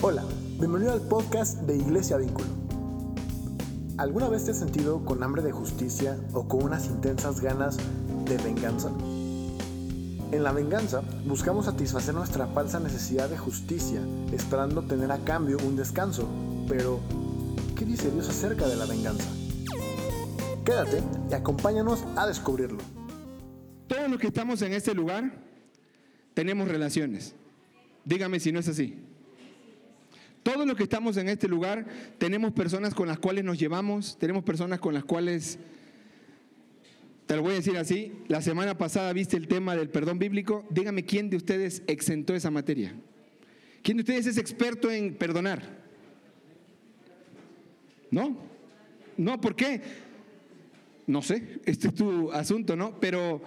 Hola, bienvenido al podcast de Iglesia Vínculo. ¿Alguna vez te has sentido con hambre de justicia o con unas intensas ganas de venganza? En la venganza buscamos satisfacer nuestra falsa necesidad de justicia, esperando tener a cambio un descanso. Pero, ¿qué dice Dios acerca de la venganza? Quédate y acompáñanos a descubrirlo. Todos los que estamos en este lugar tenemos relaciones. Dígame si no es así. Todos los que estamos en este lugar tenemos personas con las cuales nos llevamos, tenemos personas con las cuales, te lo voy a decir así, la semana pasada viste el tema del perdón bíblico, dígame quién de ustedes exentó esa materia. ¿Quién de ustedes es experto en perdonar? ¿No? No, ¿por qué? No sé, este es tu asunto, ¿no? Pero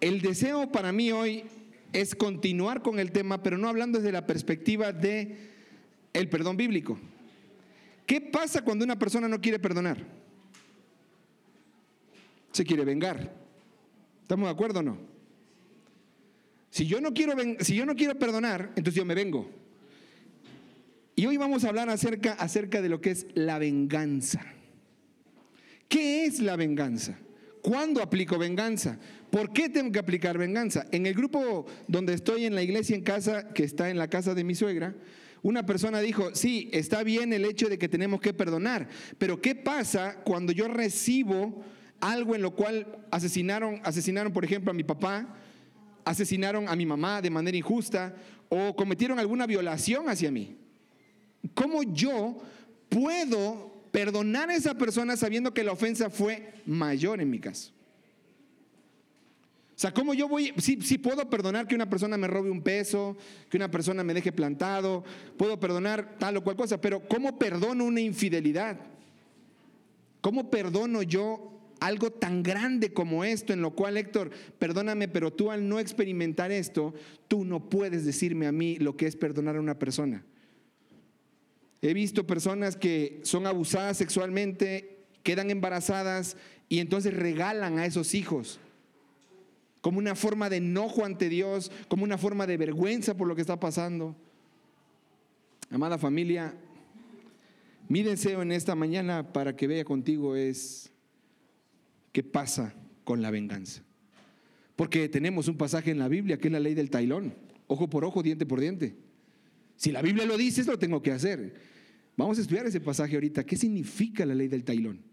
el deseo para mí hoy es continuar con el tema, pero no hablando desde la perspectiva de el perdón bíblico. ¿Qué pasa cuando una persona no quiere perdonar? Se quiere vengar. ¿Estamos de acuerdo o no? Si yo no quiero, si yo no quiero perdonar, entonces yo me vengo. Y hoy vamos a hablar acerca, acerca de lo que es la venganza. ¿Qué es la venganza? ¿Cuándo aplico venganza? ¿Por qué tengo que aplicar venganza? En el grupo donde estoy en la iglesia en casa, que está en la casa de mi suegra, una persona dijo, sí, está bien el hecho de que tenemos que perdonar, pero ¿qué pasa cuando yo recibo algo en lo cual asesinaron, asesinaron por ejemplo a mi papá, asesinaron a mi mamá de manera injusta o cometieron alguna violación hacia mí? ¿Cómo yo puedo perdonar a esa persona sabiendo que la ofensa fue mayor en mi caso. O sea, ¿cómo yo voy? Sí, sí, puedo perdonar que una persona me robe un peso, que una persona me deje plantado, puedo perdonar tal o cual cosa, pero ¿cómo perdono una infidelidad? ¿Cómo perdono yo algo tan grande como esto, en lo cual, Héctor, perdóname, pero tú al no experimentar esto, tú no puedes decirme a mí lo que es perdonar a una persona? He visto personas que son abusadas sexualmente, quedan embarazadas y entonces regalan a esos hijos como una forma de enojo ante Dios, como una forma de vergüenza por lo que está pasando. Amada familia, mi deseo en esta mañana para que vea contigo es qué pasa con la venganza. Porque tenemos un pasaje en la Biblia que es la ley del tailón, ojo por ojo, diente por diente. Si la Biblia lo dice, lo tengo que hacer. Vamos a estudiar ese pasaje ahorita. ¿Qué significa la ley del tailón?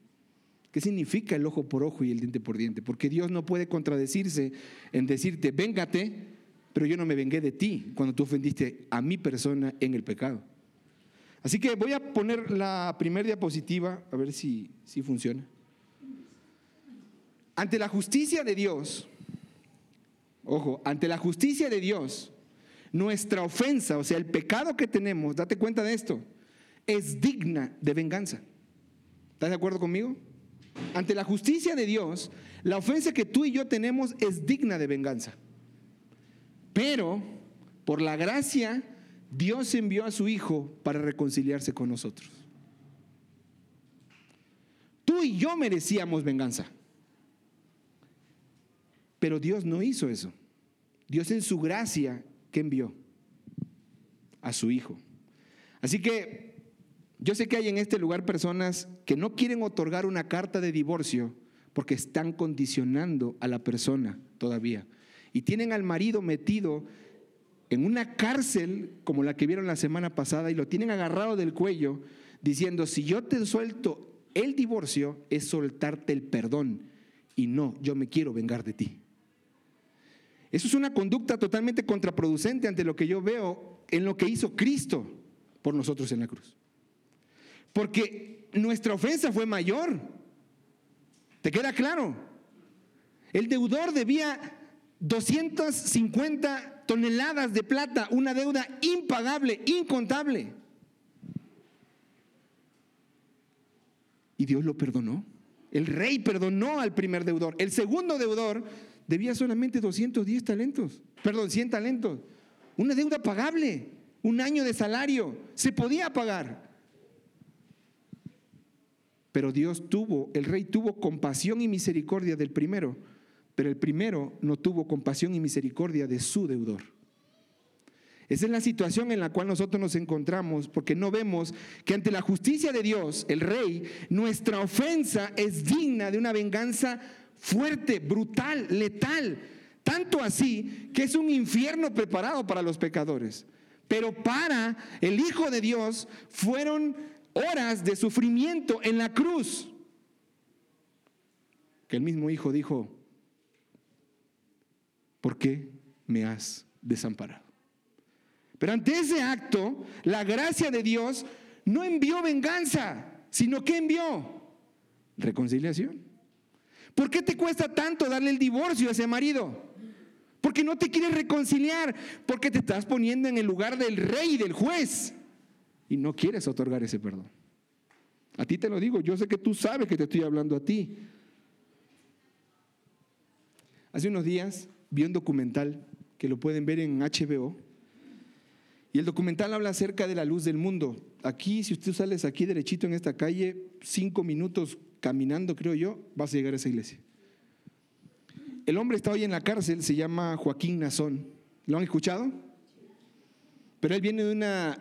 ¿Qué significa el ojo por ojo y el diente por diente? Porque Dios no puede contradecirse en decirte, véngate, pero yo no me vengué de ti cuando tú ofendiste a mi persona en el pecado. Así que voy a poner la primera diapositiva, a ver si, si funciona. Ante la justicia de Dios, ojo, ante la justicia de Dios, nuestra ofensa, o sea, el pecado que tenemos, date cuenta de esto, es digna de venganza. ¿Estás de acuerdo conmigo? Ante la justicia de Dios, la ofensa que tú y yo tenemos es digna de venganza. Pero, por la gracia, Dios envió a su Hijo para reconciliarse con nosotros. Tú y yo merecíamos venganza. Pero Dios no hizo eso. Dios en su gracia que envió a su Hijo. Así que yo sé que hay en este lugar personas que no quieren otorgar una carta de divorcio porque están condicionando a la persona todavía. Y tienen al marido metido en una cárcel como la que vieron la semana pasada y lo tienen agarrado del cuello diciendo, si yo te suelto el divorcio es soltarte el perdón y no, yo me quiero vengar de ti. Eso es una conducta totalmente contraproducente ante lo que yo veo en lo que hizo Cristo por nosotros en la cruz. Porque nuestra ofensa fue mayor. ¿Te queda claro? El deudor debía 250 toneladas de plata, una deuda impagable, incontable. Y Dios lo perdonó. El rey perdonó al primer deudor. El segundo deudor debía solamente 210 talentos, perdón, 100 talentos. Una deuda pagable, un año de salario, se podía pagar. Pero Dios tuvo, el rey tuvo compasión y misericordia del primero, pero el primero no tuvo compasión y misericordia de su deudor. Esa es la situación en la cual nosotros nos encontramos, porque no vemos que ante la justicia de Dios, el Rey, nuestra ofensa es digna de una venganza fuerte, brutal, letal. Tanto así que es un infierno preparado para los pecadores. Pero para el Hijo de Dios fueron horas de sufrimiento en la cruz. Que el mismo Hijo dijo, ¿por qué me has desamparado? Pero ante ese acto, la gracia de Dios no envió venganza, sino que envió reconciliación. ¿Por qué te cuesta tanto darle el divorcio a ese marido? Porque no te quieres reconciliar, porque te estás poniendo en el lugar del rey del juez y no quieres otorgar ese perdón. A ti te lo digo, yo sé que tú sabes que te estoy hablando a ti. Hace unos días vi un documental que lo pueden ver en HBO y el documental habla acerca de la luz del mundo. Aquí, si usted sales aquí derechito en esta calle, cinco minutos caminando, creo yo, vas a llegar a esa iglesia. El hombre está hoy en la cárcel, se llama Joaquín Nazón. ¿Lo han escuchado? Pero él viene de una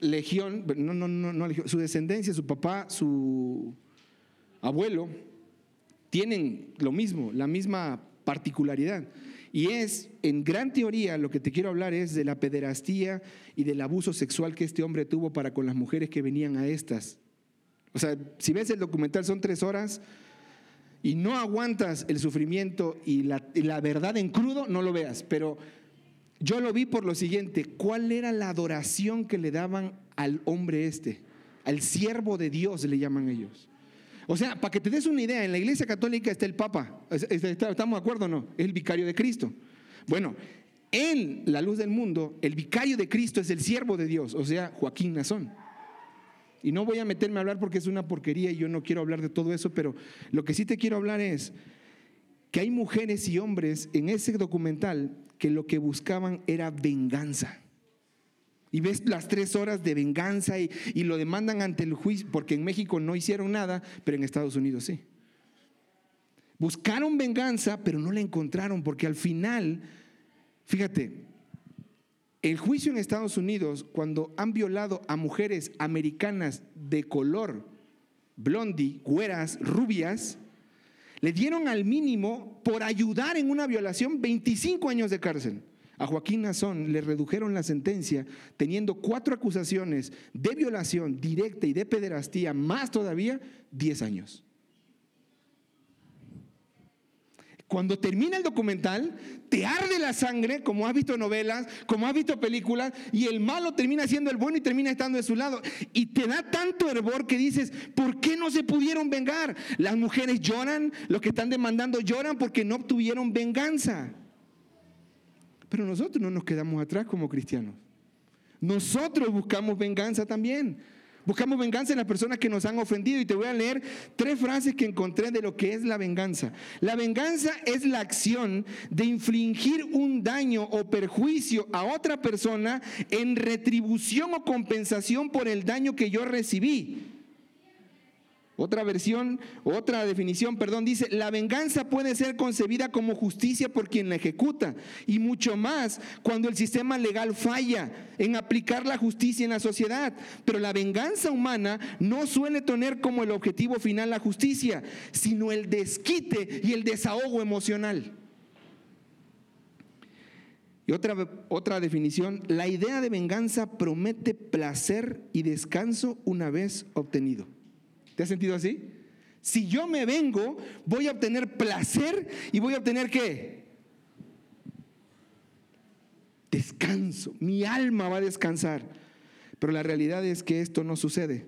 legión, no, no, no, no su descendencia, su papá, su abuelo, tienen lo mismo, la misma particularidad. Y es, en gran teoría, lo que te quiero hablar es de la pederastía y del abuso sexual que este hombre tuvo para con las mujeres que venían a estas. O sea, si ves el documental son tres horas y no aguantas el sufrimiento y la, y la verdad en crudo, no lo veas. Pero yo lo vi por lo siguiente, ¿cuál era la adoración que le daban al hombre este? Al siervo de Dios le llaman ellos. O sea, para que te des una idea, en la iglesia católica está el Papa, ¿estamos de acuerdo o no? Es el vicario de Cristo. Bueno, en la luz del mundo, el vicario de Cristo es el siervo de Dios, o sea, Joaquín Nazón. Y no voy a meterme a hablar porque es una porquería y yo no quiero hablar de todo eso, pero lo que sí te quiero hablar es que hay mujeres y hombres en ese documental que lo que buscaban era venganza. Y ves las tres horas de venganza y, lo demandan ante el juicio, porque en México no hicieron nada, pero en Estados Unidos sí. Buscaron venganza, pero no la encontraron, porque al final, fíjate, el juicio en Estados Unidos, cuando han violado a mujeres americanas de color, blondie, güeras, rubias, le dieron al mínimo por ayudar en una violación 25 años de cárcel. A Joaquín Nazón le redujeron la sentencia teniendo cuatro acusaciones de violación directa y de pederastía, más todavía 10 años. Cuando termina el documental, te arde la sangre, como has visto novelas, como has visto películas, y el malo termina siendo el bueno y termina estando de su lado. Y te da tanto hervor que dices, ¿por qué no se pudieron vengar? Las mujeres lloran, los que están demandando lloran porque no obtuvieron venganza. Pero nosotros no nos quedamos atrás como cristianos. Nosotros buscamos venganza también. Buscamos venganza en las personas que nos han ofendido. Y te voy a leer tres frases que encontré de lo que es la venganza. La venganza es la acción de infligir un daño o perjuicio a otra persona en retribución o compensación por el daño que yo recibí. Otra versión, otra definición, perdón, dice, la venganza puede ser concebida como justicia por quien la ejecuta y mucho más cuando el sistema legal falla en aplicar la justicia en la sociedad. Pero la venganza humana no suele tener como el objetivo final la justicia, sino el desquite y el desahogo emocional. Y otra, otra definición, la idea de venganza promete placer y descanso una vez obtenido. ¿Te has sentido así? Si yo me vengo, voy a obtener placer y voy a obtener qué? Descanso. Mi alma va a descansar. Pero la realidad es que esto no sucede.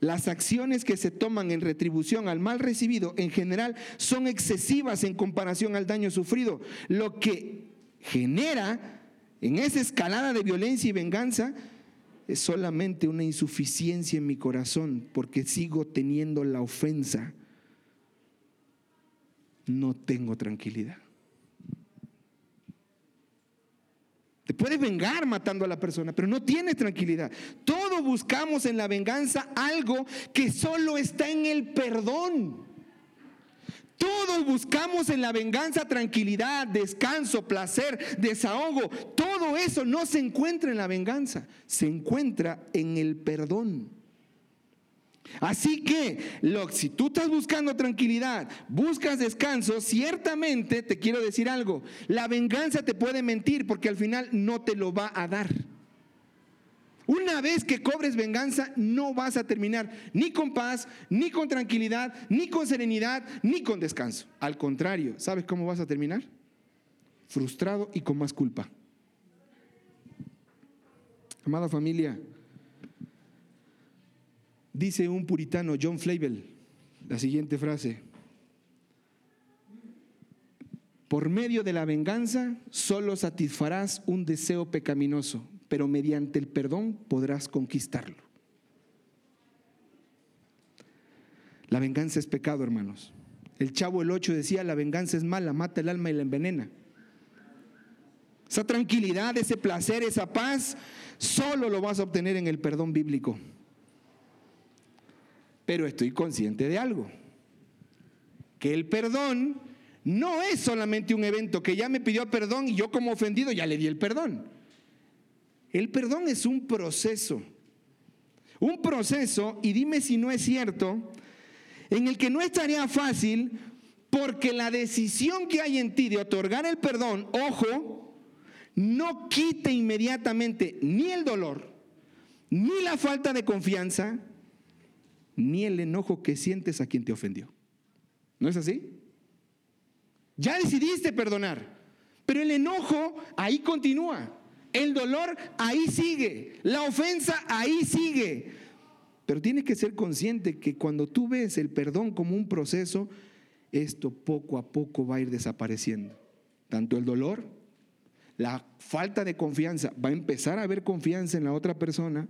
Las acciones que se toman en retribución al mal recibido en general son excesivas en comparación al daño sufrido, lo que genera en esa escalada de violencia y venganza es solamente una insuficiencia en mi corazón porque sigo teniendo la ofensa. No tengo tranquilidad. Te puedes vengar matando a la persona, pero no tienes tranquilidad. Todos buscamos en la venganza algo que solo está en el perdón. Todos buscamos en la venganza tranquilidad, descanso, placer, desahogo. Todo eso no se encuentra en la venganza, se encuentra en el perdón. Así que lo, si tú estás buscando tranquilidad, buscas descanso, ciertamente te quiero decir algo, la venganza te puede mentir porque al final no te lo va a dar. Una vez que cobres venganza, no vas a terminar ni con paz, ni con tranquilidad, ni con serenidad, ni con descanso. Al contrario, ¿sabes cómo vas a terminar? Frustrado y con más culpa. Amada familia, dice un puritano, John Flavel, la siguiente frase. Por medio de la venganza solo satisfarás un deseo pecaminoso, pero mediante el perdón podrás conquistarlo. La venganza es pecado, hermanos. El chavo el 8 decía, la venganza es mala, mata el alma y la envenena. Esa tranquilidad, ese placer, esa paz, solo lo vas a obtener en el perdón bíblico. Pero estoy consciente de algo, que el perdón no es solamente un evento que ya me pidió perdón y yo como ofendido ya le di el perdón. El perdón es un proceso. Un proceso, y dime si no es cierto, en el que no es tarea fácil porque la decisión que hay en ti de otorgar el perdón, ojo, no quite inmediatamente ni el dolor, ni la falta de confianza, ni el enojo que sientes a quien te ofendió. ¿No es así? Ya decidiste perdonar, pero el enojo ahí continúa. El dolor ahí sigue, la ofensa ahí sigue. Pero tienes que ser consciente que cuando tú ves el perdón como un proceso, esto poco a poco va a ir desapareciendo. Tanto el dolor, la falta de confianza, va a empezar a haber confianza en la otra persona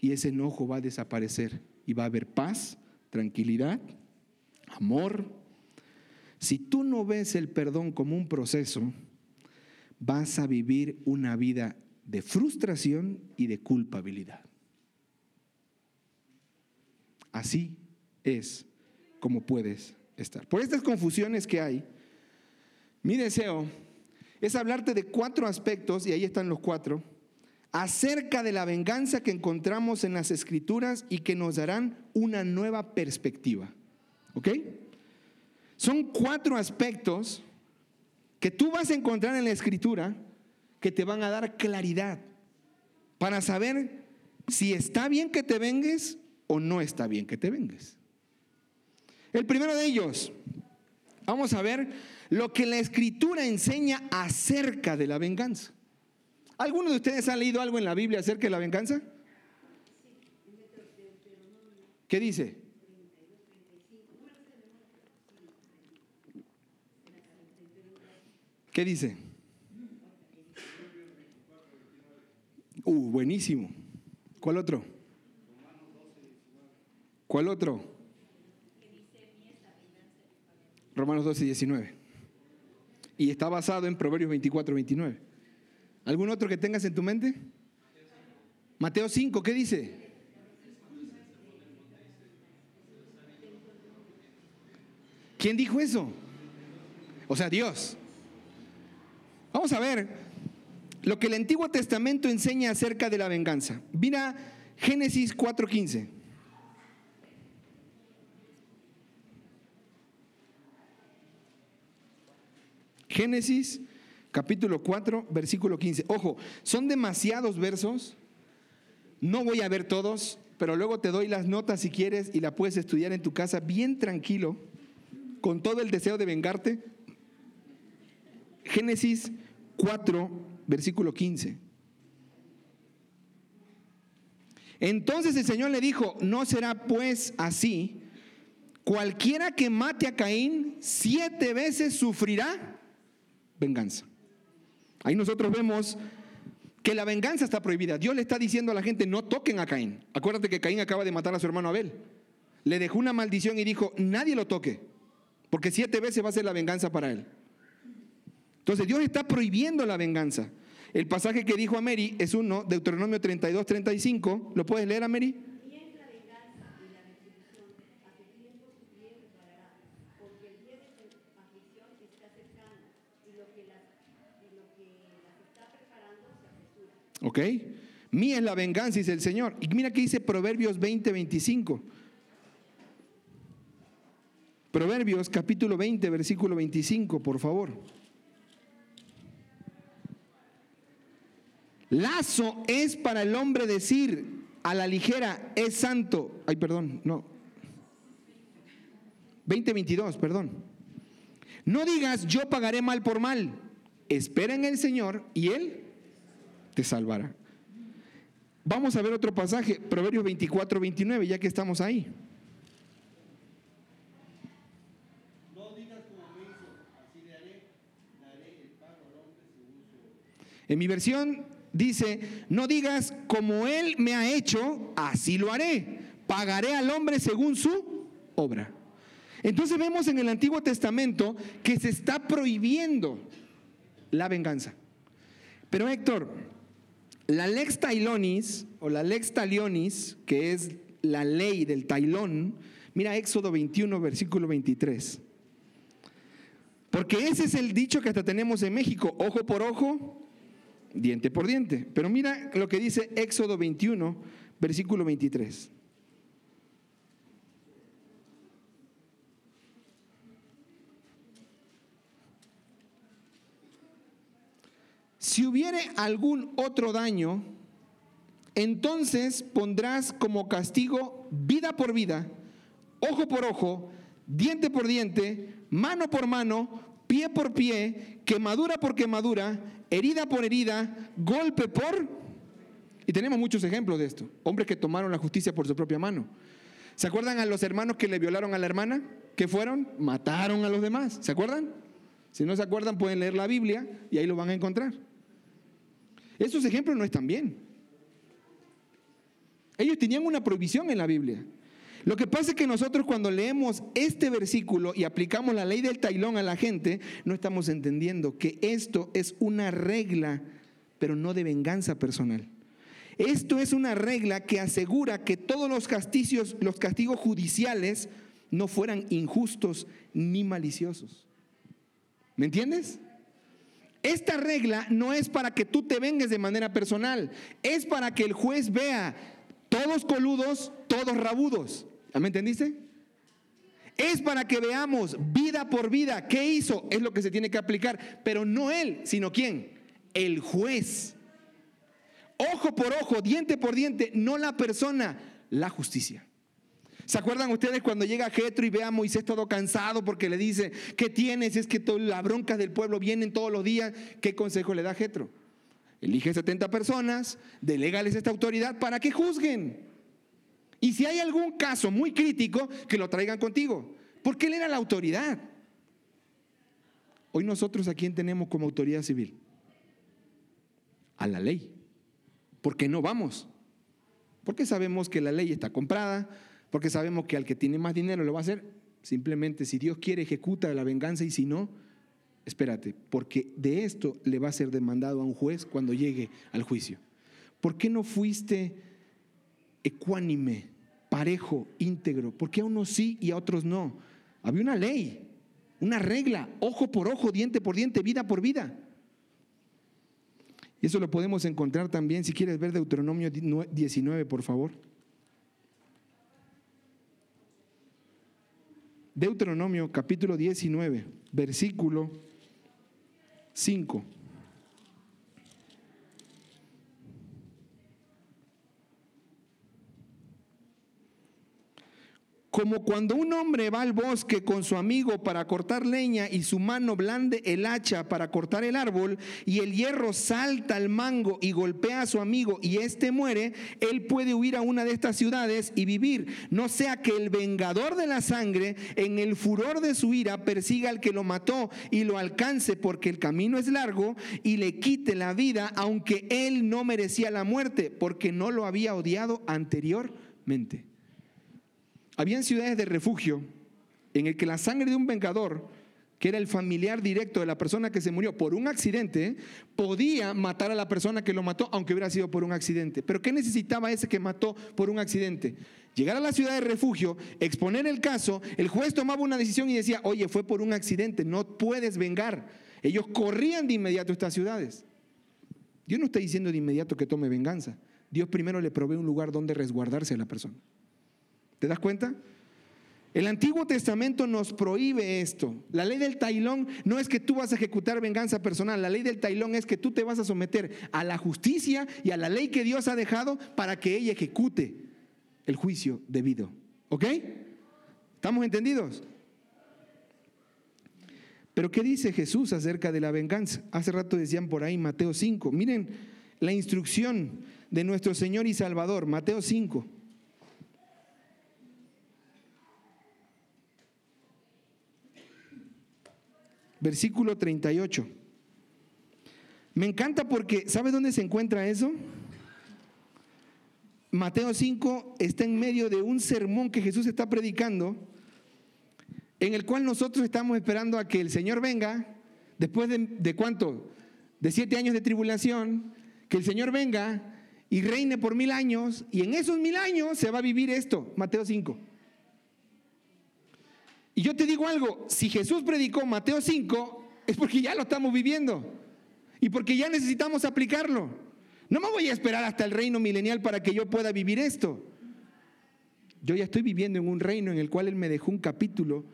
y ese enojo va a desaparecer y va a haber paz, tranquilidad, amor. Si tú no ves el perdón como un proceso, vas a vivir una vida de frustración y de culpabilidad. Así es como puedes estar. Por estas confusiones que hay, mi deseo es hablarte de cuatro aspectos, y ahí están los cuatro, acerca de la venganza que encontramos en las escrituras y que nos darán una nueva perspectiva. ¿Ok? Son cuatro aspectos que tú vas a encontrar en la escritura que te van a dar claridad para saber si está bien que te vengues o no está bien que te vengues. El primero de ellos, vamos a ver lo que la escritura enseña acerca de la venganza. ¿Alguno de ustedes ha leído algo en la Biblia acerca de la venganza? ¿Qué dice? ¿Qué dice? Uh, buenísimo. ¿Cuál otro? ¿Cuál otro? Romanos 12, 19. Y está basado en Proverbios 24, 29. ¿Algún otro que tengas en tu mente? Mateo 5, ¿qué dice? ¿Quién dijo eso? O sea, Dios. Vamos a ver lo que el Antiguo Testamento enseña acerca de la venganza. Mira Génesis 4:15. Génesis capítulo 4, versículo 15. Ojo, son demasiados versos. No voy a ver todos, pero luego te doy las notas si quieres y la puedes estudiar en tu casa bien tranquilo, con todo el deseo de vengarte. Génesis 4, versículo 15. Entonces el Señor le dijo, no será pues así, cualquiera que mate a Caín siete veces sufrirá venganza. Ahí nosotros vemos que la venganza está prohibida. Dios le está diciendo a la gente, no toquen a Caín. Acuérdate que Caín acaba de matar a su hermano Abel. Le dejó una maldición y dijo, nadie lo toque, porque siete veces va a ser la venganza para él. Entonces Dios está prohibiendo la venganza. El pasaje que dijo a Mary es uno, Deuteronomio 32, 35. ¿Lo puedes leer a Mary? ¿Ok? Mía es la venganza, dice el Señor. Y mira que dice Proverbios 20, 25. Proverbios capítulo 20, versículo 25, por favor. Lazo es para el hombre decir a la ligera, es santo. Ay, perdón, no. 2022, perdón. No digas, yo pagaré mal por mal. Espera en el Señor y Él te salvará. Vamos a ver otro pasaje, Proverbios 24, 29, ya que estamos ahí. En mi versión dice, no digas como Él me ha hecho, así lo haré. Pagaré al hombre según su obra. Entonces vemos en el Antiguo Testamento que se está prohibiendo la venganza. Pero Héctor, la lex tailonis o la lex talionis, que es la ley del tailón, mira Éxodo 21, versículo 23. Porque ese es el dicho que hasta tenemos en México, ojo por ojo, diente por diente. Pero mira lo que dice Éxodo 21, versículo 23. Si hubiere algún otro daño, entonces pondrás como castigo vida por vida, ojo por ojo, diente por diente, mano por mano, pie por pie, quemadura por quemadura, herida por herida, golpe por... Y tenemos muchos ejemplos de esto. Hombres que tomaron la justicia por su propia mano. ¿Se acuerdan a los hermanos que le violaron a la hermana? ¿Qué fueron? Mataron a los demás. ¿Se acuerdan? Si no se acuerdan, pueden leer la Biblia y ahí lo van a encontrar. Esos ejemplos no están bien. Ellos tenían una prohibición en la Biblia. Lo que pasa es que nosotros cuando leemos este versículo y aplicamos la ley del tailón a la gente, no estamos entendiendo que esto es una regla, pero no de venganza personal. Esto es una regla que asegura que todos los castigos, los castigos judiciales no fueran injustos ni maliciosos. ¿Me entiendes? Esta regla no es para que tú te vengues de manera personal, es para que el juez vea todos coludos, todos rabudos. ¿Me entendiste? Es para que veamos vida por vida qué hizo, es lo que se tiene que aplicar, pero no él, sino quién, el juez. Ojo por ojo, diente por diente, no la persona, la justicia. ¿Se acuerdan ustedes cuando llega Jetro y ve a Moisés todo cansado porque le dice, ¿qué tienes? Es que las broncas del pueblo vienen todos los días. ¿Qué consejo le da Jetro? Elige 70 personas, delégales esta autoridad para que juzguen. Y si hay algún caso muy crítico, que lo traigan contigo. Porque él era la autoridad. Hoy nosotros a quién tenemos como autoridad civil? A la ley. ¿Por qué no vamos? Porque sabemos que la ley está comprada, porque sabemos que al que tiene más dinero lo va a hacer. Simplemente si Dios quiere ejecuta la venganza y si no, espérate, porque de esto le va a ser demandado a un juez cuando llegue al juicio. ¿Por qué no fuiste ecuánime, parejo, íntegro? ¿Por qué a unos sí y a otros no? Había una ley, una regla, ojo por ojo, diente por diente, vida por vida. Y eso lo podemos encontrar también, si quieres ver Deuteronomio 19, por favor. Deuteronomio capítulo 19, versículo 5. Como cuando un hombre va al bosque con su amigo para cortar leña y su mano blande el hacha para cortar el árbol y el hierro salta al mango y golpea a su amigo y éste muere, él puede huir a una de estas ciudades y vivir. No sea que el vengador de la sangre en el furor de su ira persiga al que lo mató y lo alcance porque el camino es largo y le quite la vida aunque él no merecía la muerte porque no lo había odiado anteriormente. Habían ciudades de refugio en el que la sangre de un vengador, que era el familiar directo de la persona que se murió por un accidente, podía matar a la persona que lo mató, aunque hubiera sido por un accidente. Pero ¿qué necesitaba ese que mató por un accidente? Llegar a la ciudad de refugio, exponer el caso, el juez tomaba una decisión y decía, oye, fue por un accidente, no puedes vengar. Ellos corrían de inmediato a estas ciudades. Dios no está diciendo de inmediato que tome venganza. Dios primero le provee un lugar donde resguardarse a la persona. ¿Te das cuenta? El Antiguo Testamento nos prohíbe esto. La ley del tailón no es que tú vas a ejecutar venganza personal. La ley del tailón es que tú te vas a someter a la justicia y a la ley que Dios ha dejado para que ella ejecute el juicio debido. ¿Ok? ¿Estamos entendidos? Pero ¿qué dice Jesús acerca de la venganza? Hace rato decían por ahí Mateo 5. Miren la instrucción de nuestro Señor y Salvador, Mateo 5. Versículo 38. Me encanta porque, ¿sabe dónde se encuentra eso? Mateo 5 está en medio de un sermón que Jesús está predicando, en el cual nosotros estamos esperando a que el Señor venga, después de, cuánto? De siete años de tribulación, que el Señor venga y reine por mil años, y en esos mil años se va a vivir esto, Mateo 5. Y yo te digo algo, si Jesús predicó Mateo 5, es porque ya lo estamos viviendo y porque ya necesitamos aplicarlo. No me voy a esperar hasta el reino milenial para que yo pueda vivir esto. Yo ya estoy viviendo en un reino en el cual Él me dejó un capítulo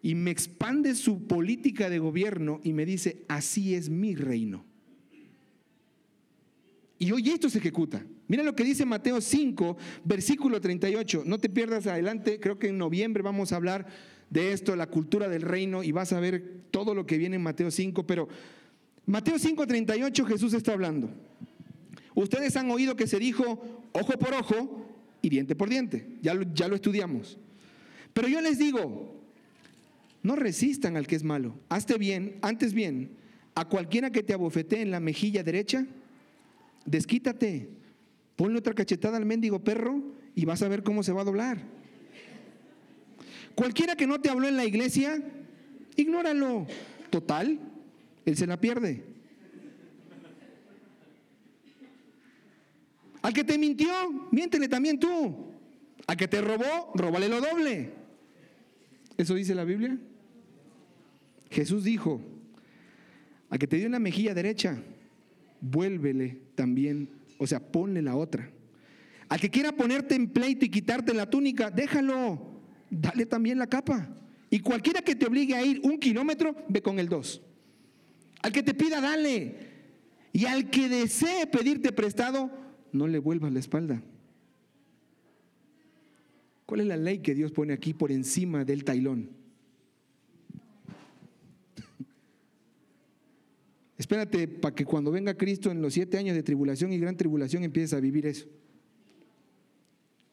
y me expande su política de gobierno y me dice, así es mi reino. Y hoy esto se ejecuta. Mira lo que dice Mateo 5, versículo 38. No te pierdas adelante, creo que en noviembre vamos a hablar de esto, la cultura del reino, y vas a ver todo lo que viene en Mateo 5, pero Mateo 5, 38 Jesús está hablando. Ustedes han oído que se dijo ojo por ojo y diente por diente. Ya lo, ya lo estudiamos. Pero yo les digo, no resistan al que es malo. Hazte bien, antes bien, a cualquiera que te abofetee en la mejilla derecha, desquítate, ponle otra cachetada al mendigo perro y vas a ver cómo se va a doblar. Cualquiera que no te habló en la iglesia, ignóralo. Total, él se la pierde. Al que te mintió, miéntele también tú. Al que te robó, róbale lo doble. ¿Eso dice la Biblia? Jesús dijo, al que te dio en la mejilla derecha, vuélvele también, o sea, ponle la otra. Al que quiera ponerte en pleito y quitarte la túnica, déjalo, dale también la capa. Y cualquiera que te obligue a ir un kilómetro, ve con el dos. Al que te pida, dale. Y al que desee pedirte prestado, no le vuelvas la espalda. ¿Cuál es la ley que Dios pone aquí por encima del tailón? Espérate para que cuando venga Cristo en los siete años de tribulación y gran tribulación empieces a vivir eso.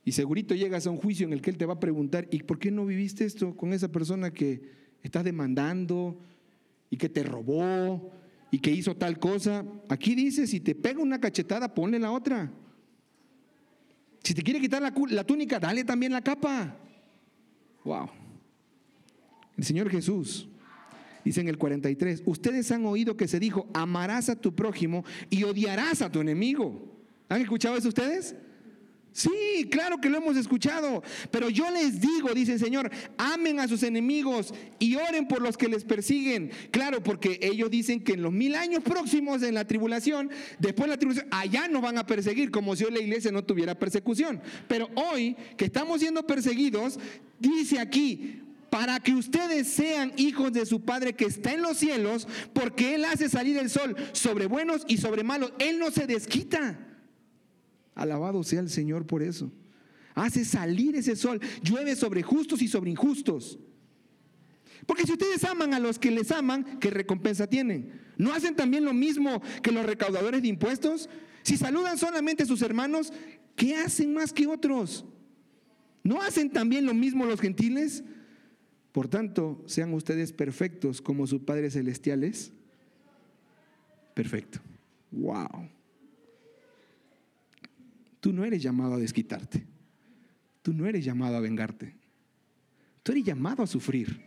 Y segurito llegas a un juicio en el que Él te va a preguntar, ¿y por qué no viviste esto con esa persona que estás demandando y que te robó y que hizo tal cosa? Aquí dice, si te pega una cachetada, ponle la otra. Si te quiere quitar la, la túnica, dale también la capa. Wow. El Señor Jesús dice en el 43, ustedes han oído que se dijo, amarás a tu prójimo y odiarás a tu enemigo. ¿Han escuchado eso ustedes? Sí, claro que lo hemos escuchado, pero yo les digo, dice el Señor, amen a sus enemigos y oren por los que les persiguen. Claro, porque ellos dicen que en los mil años próximos en la tribulación, después de la tribulación, allá nos van a perseguir, como si hoy la iglesia no tuviera persecución. Pero hoy que estamos siendo perseguidos, dice aquí, para que ustedes sean hijos de su Padre que está en los cielos, porque Él hace salir el sol sobre buenos y sobre malos. Él no se desquita. Alabado sea el Señor por eso. Hace salir ese sol, llueve sobre justos y sobre injustos. Porque si ustedes aman a los que les aman, ¿qué recompensa tienen? ¿No hacen también lo mismo que los recaudadores de impuestos? Si saludan solamente a sus hermanos, ¿qué hacen más que otros? ¿No hacen también lo mismo los gentiles? Por tanto, sean ustedes perfectos como su Padre Celestial es. Perfecto. Wow. Tú no eres llamado a desquitarte. Tú no eres llamado a vengarte. Tú eres llamado a sufrir.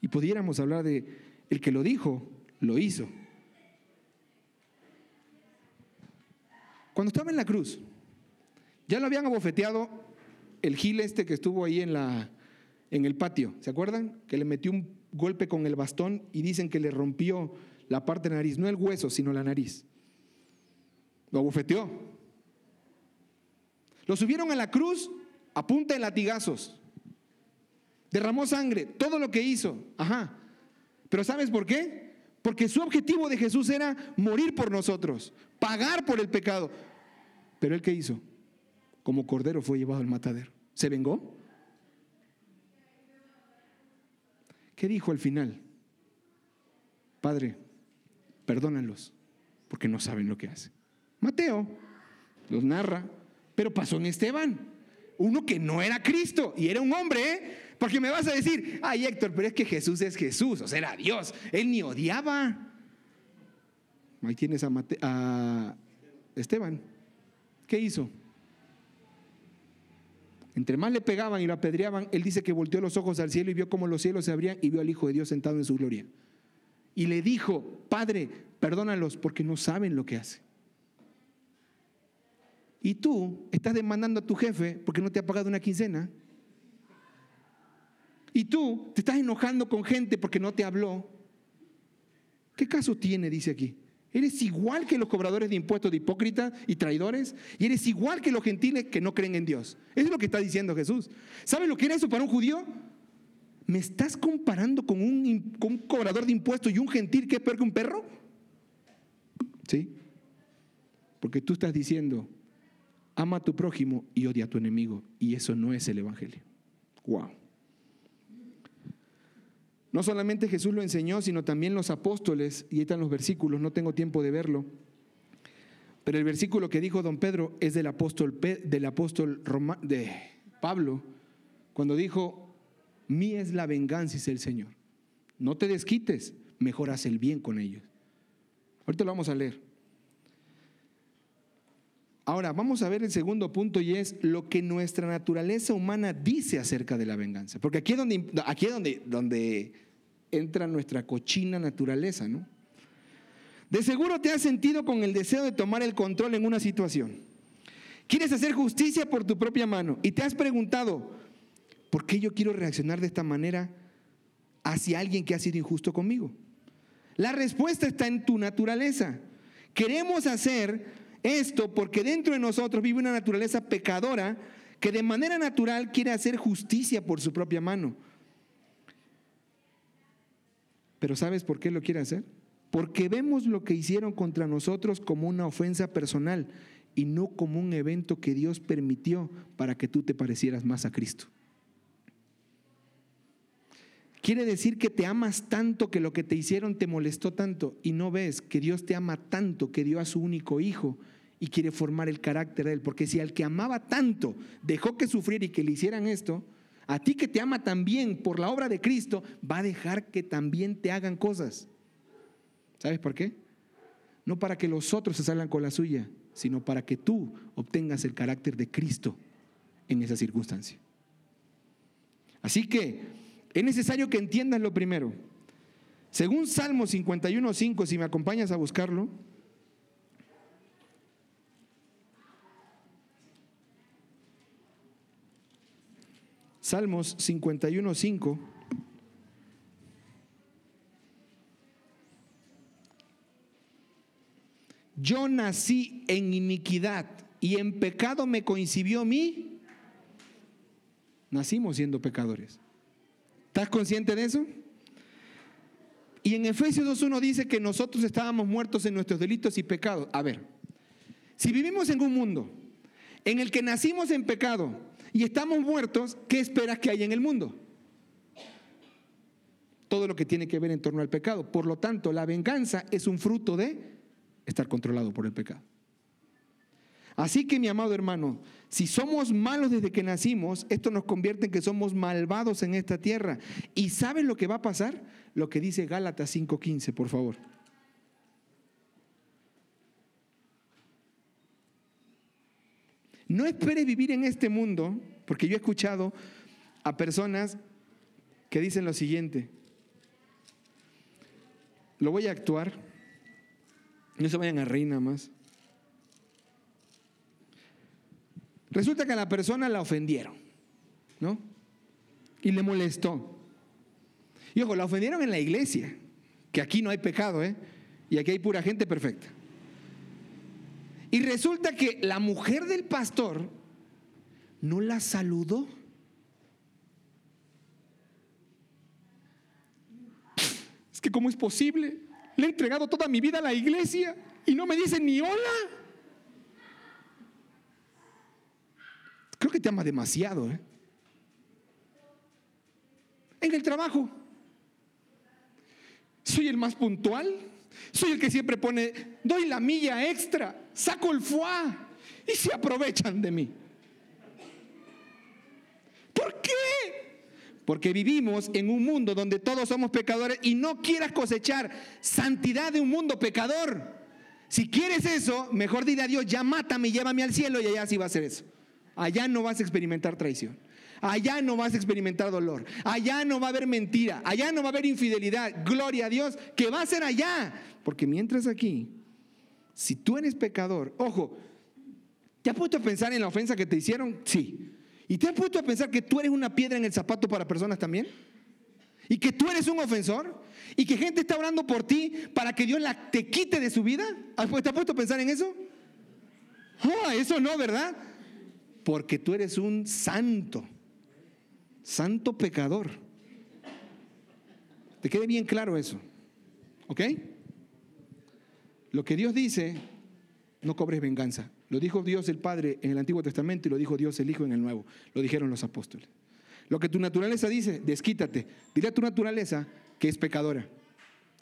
Y pudiéramos hablar de el que lo dijo, lo hizo. Cuando estaba en la cruz, ya lo habían abofeteado el gil este que estuvo ahí en, la, en el patio. ¿Se acuerdan? Que le metió un golpe con el bastón y dicen que le rompió la parte de la nariz, no el hueso, sino la nariz. Lo. Lo subieron a la cruz a punta de latigazos. Derramó sangre, todo lo que hizo. Ajá. Pero ¿sabes por qué? Porque su objetivo de Jesús era morir por nosotros, pagar por el pecado. Pero él qué hizo? Como cordero fue llevado al matadero. ¿Se vengó? ¿Qué dijo al final? Padre, perdónalos, porque no saben lo que hacen. Mateo los narra, pero pasó en Esteban, uno que no era Cristo y era un hombre, ¿eh? Porque me vas a decir, ay Héctor, pero es que Jesús es Jesús, o sea, era Dios, él ni odiaba. Ahí tienes a, a Esteban. ¿Qué hizo? Entre más le pegaban y lo apedreaban, él dice que volteó los ojos al cielo y vio cómo los cielos se abrían y vio al Hijo de Dios sentado en su gloria. Y le dijo, Padre, perdónalos porque no saben lo que hacen. Y tú estás demandando a tu jefe porque no te ha pagado una quincena. Y tú te estás enojando con gente porque no te habló. ¿Qué caso tiene? Dice aquí. Eres igual que los cobradores de impuestos de hipócritas y traidores. Y eres igual que los gentiles que no creen en Dios. Eso es lo que está diciendo Jesús. ¿Sabes lo que era eso para un judío? ¿Me estás comparando con un, con un cobrador de impuestos y un gentil que es peor que un perro? ¿Sí? Porque tú estás diciendo, ama a tu prójimo y odia a tu enemigo. Y eso no es el Evangelio. Wow. No solamente Jesús lo enseñó, sino también los apóstoles, y ahí están los versículos, no tengo tiempo de verlo, pero el versículo que dijo don Pedro es del apóstol, de Pablo, cuando dijo, mí es la venganza, dice el Señor. No te desquites, mejor haz el bien con ellos. Ahorita lo vamos a leer. Ahora, vamos a ver el segundo punto y es lo que nuestra naturaleza humana dice acerca de la venganza. Porque aquí es donde, aquí es donde, donde entra nuestra cochina naturaleza, ¿no? De seguro te has sentido con el deseo de tomar el control en una situación. Quieres hacer justicia por tu propia mano y te has preguntado, ¿por qué yo quiero reaccionar de esta manera hacia alguien que ha sido injusto conmigo? La respuesta está en tu naturaleza. Queremos hacer esto porque dentro de nosotros vive una naturaleza pecadora que de manera natural quiere hacer justicia por su propia mano. Pero ¿sabes por qué lo quiere hacer? Porque vemos lo que hicieron contra nosotros como una ofensa personal y no como un evento que Dios permitió para que tú te parecieras más a Cristo. Quiere decir que te amas tanto que lo que te hicieron te molestó tanto y no ves que Dios te ama tanto que dio a su único hijo y quiere formar el carácter de él. Porque si al que amaba tanto dejó que sufriera y que le hicieran esto, a ti que te ama también por la obra de Cristo, va a dejar que también te hagan cosas. ¿Sabes por qué? No para que los otros se salgan con la suya, sino para que tú obtengas el carácter de Cristo en esa circunstancia. Así que es necesario que entiendas lo primero. Según Salmo 51.5, si me acompañas a buscarlo, Salmos 51.5. Yo nací en iniquidad y en pecado me coincidió mí. Nacimos siendo pecadores. ¿Estás consciente de eso? Y en Efesios 2.1 dice que nosotros estábamos muertos en nuestros delitos y pecados. A ver, si vivimos en un mundo en el que nacimos en pecado, y estamos muertos, ¿qué esperas que haya en el mundo? Todo lo que tiene que ver en torno al pecado. Por lo tanto, la venganza es un fruto de estar controlado por el pecado. Así que mi amado hermano, si somos malos desde que nacimos, esto nos convierte en que somos malvados en esta tierra. ¿Y sabes lo que va a pasar? Lo que dice Gálatas 5:15, por favor. No esperes vivir en este mundo, porque yo he escuchado a personas que dicen lo siguiente, lo voy a actuar, no se vayan a reír nada más. Resulta que a la persona la ofendieron, ¿no? Y le molestó. Y ojo, la ofendieron en la iglesia, que aquí no hay pecado, ¿eh? Y aquí hay pura gente perfecta. Y resulta que la mujer del pastor no la saludó. Es que ¿cómo es posible? Le he entregado toda mi vida a la iglesia y no me dice ni hola. Creo que te ama demasiado. ¿eh? En el trabajo. Soy el más puntual. Soy el que siempre pone, doy la milla extra, saco el foie y se aprovechan de mí. ¿Por qué? Porque vivimos en un mundo donde todos somos pecadores y no quieras cosechar santidad de un mundo pecador. Si quieres eso, mejor dile a Dios, ya mátame, llévame al cielo y allá sí va a ser eso. Allá no vas a experimentar traición. Allá no vas a experimentar dolor. Allá no va a haber mentira. Allá no va a haber infidelidad. Gloria a Dios, que va a ser allá. Porque mientras aquí, si tú eres pecador, ojo, ¿te has puesto a pensar en la ofensa que te hicieron? Sí. ¿Y te has puesto a pensar que tú eres una piedra en el zapato para personas también? ¿Y que tú eres un ofensor? ¿Y que gente está orando por ti para que Dios la, te quite de su vida? ¿Te has puesto a pensar en eso? Oh, eso no, ¿verdad? Porque tú eres un santo, santo pecador. Te quede bien claro eso. ¿Ok? Lo que Dios dice, no cobres venganza. Lo dijo Dios el Padre en el Antiguo Testamento y lo dijo Dios el Hijo en el Nuevo. Lo dijeron los apóstoles. Lo que tu naturaleza dice, desquítate. Dile a tu naturaleza que es pecadora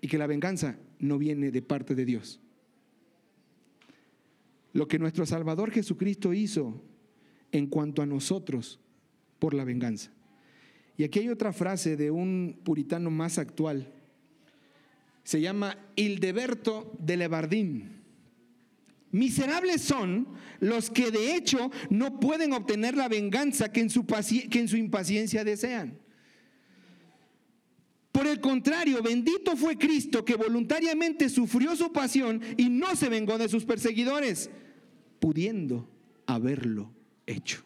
y que la venganza no viene de parte de Dios. Lo que nuestro Salvador Jesucristo hizo en cuanto a nosotros por la venganza. Y aquí hay otra frase de un puritano más actual. Se llama Hildeberto de Lebardín. Miserables son los que de hecho no pueden obtener la venganza que en su, que en su impaciencia desean. Por el contrario, bendito fue Cristo que voluntariamente sufrió su pasión y no se vengó de sus perseguidores, pudiendo haberlo hecho.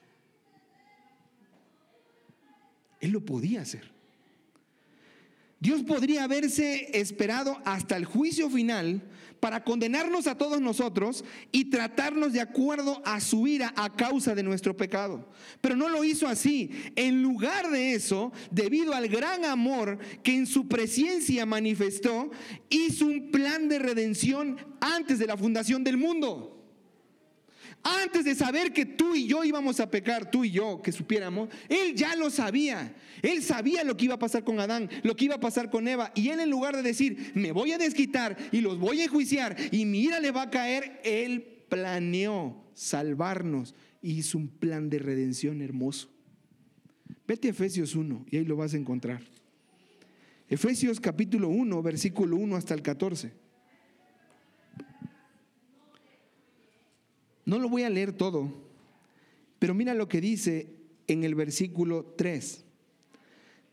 Él lo podía hacer. Dios podría haberse esperado hasta el juicio final para condenarnos a todos nosotros y tratarnos de acuerdo a su ira a causa de nuestro pecado. Pero no lo hizo así. En lugar de eso, debido al gran amor que en su presencia manifestó, hizo un plan de redención antes de la fundación del mundo. Antes de saber que tú y yo íbamos a pecar, tú y yo, que supiéramos, Él ya lo sabía. Él sabía lo que iba a pasar con Adán, lo que iba a pasar con Eva. Y Él en lugar de decir, me voy a desquitar y los voy a enjuiciar y mira le va a caer, Él planeó salvarnos. Hizo un plan de redención hermoso. Vete a Efesios 1 y ahí lo vas a encontrar. Efesios capítulo 1, versículo 1 hasta el 14. No lo voy a leer todo, pero mira lo que dice en el versículo 3.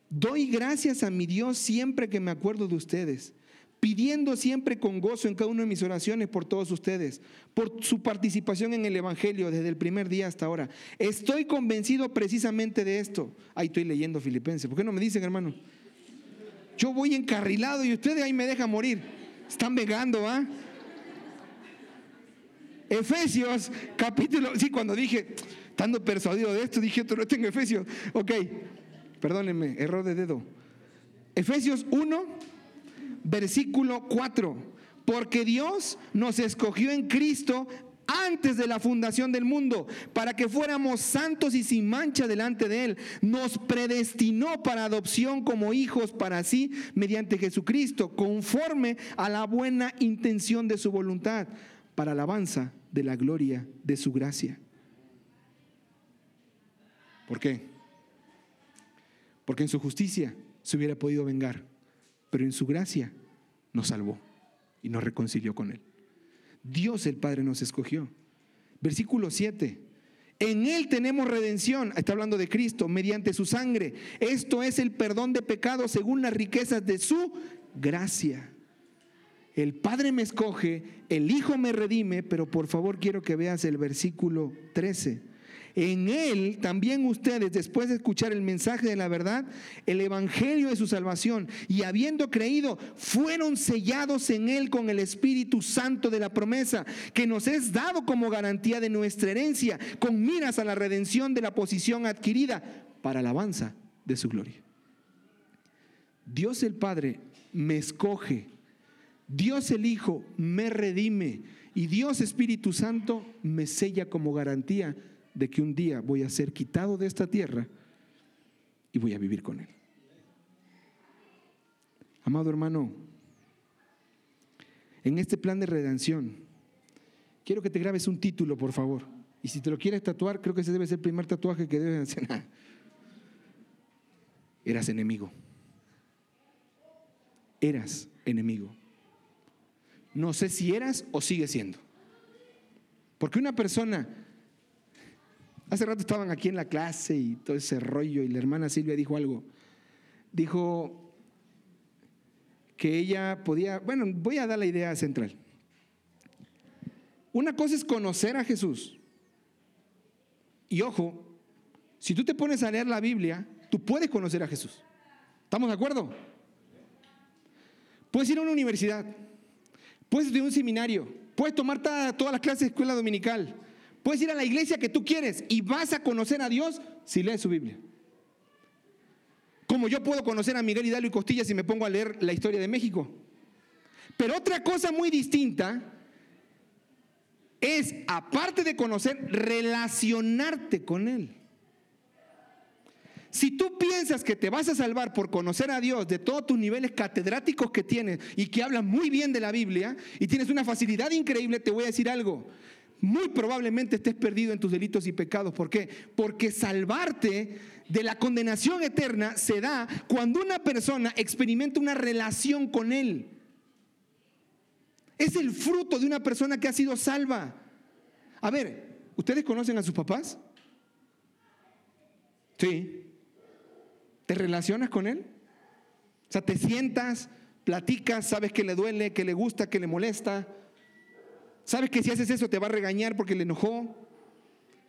Doy gracias a mi Dios siempre que me acuerdo de ustedes, pidiendo siempre con gozo en cada una de mis oraciones por todos ustedes, por su participación en el Evangelio desde el primer día hasta ahora. Estoy convencido precisamente de esto. Ahí estoy leyendo Filipenses. ¿Por qué no me dicen, hermano? Yo voy encarrilado y ustedes ahí me dejan morir. Están vegando, ¿ah? Efesios capítulo, sí, cuando dije, estando persuadido de esto, dije, tú no tengo Efesios. Ok, perdónenme, error de dedo. Efesios 1, versículo 4. Porque Dios nos escogió en Cristo antes de la fundación del mundo, para que fuéramos santos y sin mancha delante de Él. Nos predestinó para adopción como hijos para sí mediante Jesucristo, conforme a la buena intención de su voluntad para alabanza de la gloria de su gracia. ¿Por qué? Porque en su justicia se hubiera podido vengar, pero en su gracia nos salvó y nos reconcilió con Él. Dios el Padre nos escogió. Versículo 7. En Él tenemos redención, está hablando de Cristo, mediante su sangre. Esto es el perdón de pecados según las riquezas de su gracia el Padre me escoge, el Hijo me redime, pero por favor quiero que veas el versículo 13. En Él también ustedes, después de escuchar el mensaje de la verdad, el Evangelio de su salvación, y habiendo creído, fueron sellados en Él con el Espíritu Santo de la promesa, que nos es dado como garantía de nuestra herencia, con miras a la redención de la posición adquirida para alabanza de su gloria. Dios el Padre me escoge, Dios el Hijo me redime y Dios Espíritu Santo me sella como garantía de que un día voy a ser quitado de esta tierra y voy a vivir con Él. Amado hermano, en este plan de redención, quiero que te grabes un título, por favor. Y si te lo quieres tatuar, creo que ese debe ser el primer tatuaje que debes hacer. Eras enemigo. Eras enemigo. No sé si eras o sigue siendo. Porque una persona Hace rato estaban aquí en la clase y todo ese rollo y la hermana Silvia dijo algo. Dijo que ella podía, bueno, voy a dar la idea central. Una cosa es conocer a Jesús. Y ojo, si tú te pones a leer la Biblia, tú puedes conocer a Jesús. ¿Estamos de acuerdo? Puedes ir a una universidad, puedes a un seminario, puedes tomar todas las clases de escuela dominical, Puedes ir a la iglesia que tú quieres y vas a conocer a Dios si lees su Biblia. Como yo puedo conocer a Miguel Hidalgo y Costilla si me pongo a leer la historia de México. Pero otra cosa muy distinta es, aparte de conocer, relacionarte con Él. Si tú piensas que te vas a salvar por conocer a Dios de todos tus niveles catedráticos que tienes y que hablas muy bien de la Biblia y tienes una facilidad increíble, te voy a decir algo muy probablemente estés perdido en tus delitos y pecados. ¿Por qué? Porque salvarte de la condenación eterna se da cuando una persona experimenta una relación con Él. Es el fruto de una persona que ha sido salva. A ver, ¿ustedes conocen a sus papás? Sí. ¿Te relacionas con Él? O sea, te sientas, platicas, sabes que le duele, que le gusta, que le molesta ¿Sabes que si haces eso te va a regañar porque le enojó?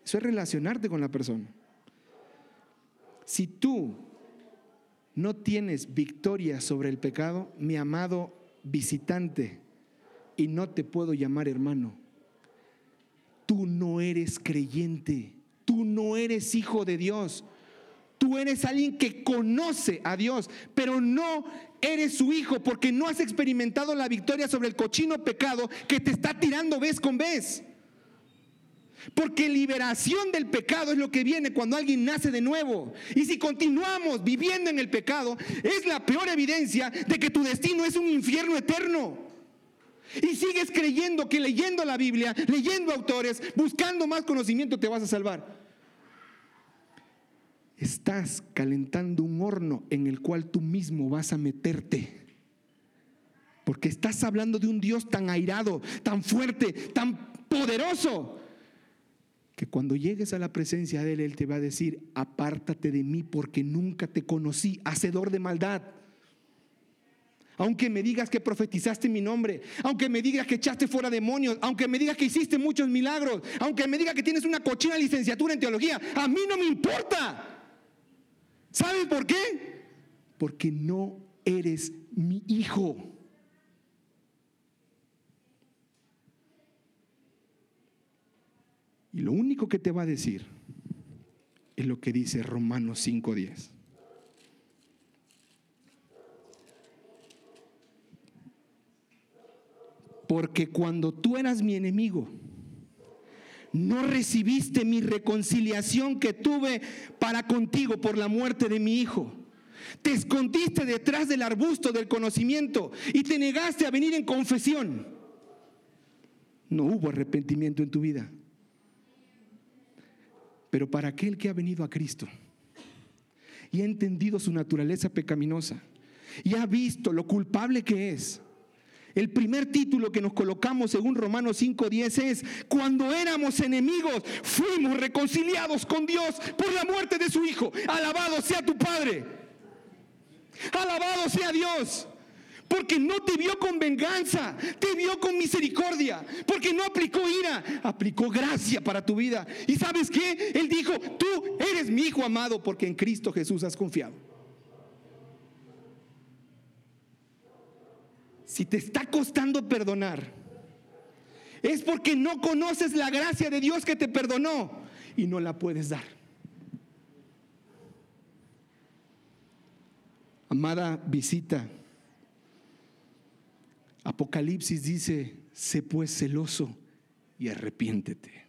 Eso es relacionarte con la persona. Si tú no tienes victoria sobre el pecado, mi amado visitante, y no te puedo llamar hermano, tú no eres creyente, tú no eres hijo de Dios. Tú eres alguien que conoce a Dios, pero no eres su hijo porque no has experimentado la victoria sobre el cochino pecado que te está tirando vez con vez. Porque liberación del pecado es lo que viene cuando alguien nace de nuevo. Y si continuamos viviendo en el pecado, es la peor evidencia de que tu destino es un infierno eterno. Y sigues creyendo que leyendo la Biblia, leyendo autores, buscando más conocimiento te vas a salvar estás calentando un horno en el cual tú mismo vas a meterte. Porque estás hablando de un Dios tan airado, tan fuerte, tan poderoso, que cuando llegues a la presencia de Él, Él te va a decir, apártate de mí porque nunca te conocí, hacedor de maldad. Aunque me digas que profetizaste mi nombre, aunque me digas que echaste fuera demonios, aunque me digas que hiciste muchos milagros, aunque me digas que tienes una cochina licenciatura en teología, a mí no me importa. ¿Saben por qué? Porque no eres mi hijo. Y lo único que te va a decir es lo que dice Romanos 5:10. Porque cuando tú eras mi enemigo, no recibiste mi reconciliación que tuve para contigo por la muerte de mi hijo. Te escondiste detrás del arbusto del conocimiento y te negaste a venir en confesión. No hubo arrepentimiento en tu vida. Pero para aquel que ha venido a Cristo y ha entendido su naturaleza pecaminosa y ha visto lo culpable que es, el primer título que nos colocamos según Romanos 5:10 es, cuando éramos enemigos, fuimos reconciliados con Dios por la muerte de su Hijo. Alabado sea tu Padre. Alabado sea Dios. porque no te vio con venganza, te vio con misericordia, porque no aplicó ira, aplicó gracia para tu vida. ¿Y sabes qué? Él dijo, tú eres mi hijo amado porque en Cristo Jesús has confiado. Si te está costando perdonar, es porque no conoces la gracia de Dios que te perdonó y no la puedes dar. Amada visita, Apocalipsis dice, sé pues celoso y arrepiéntete.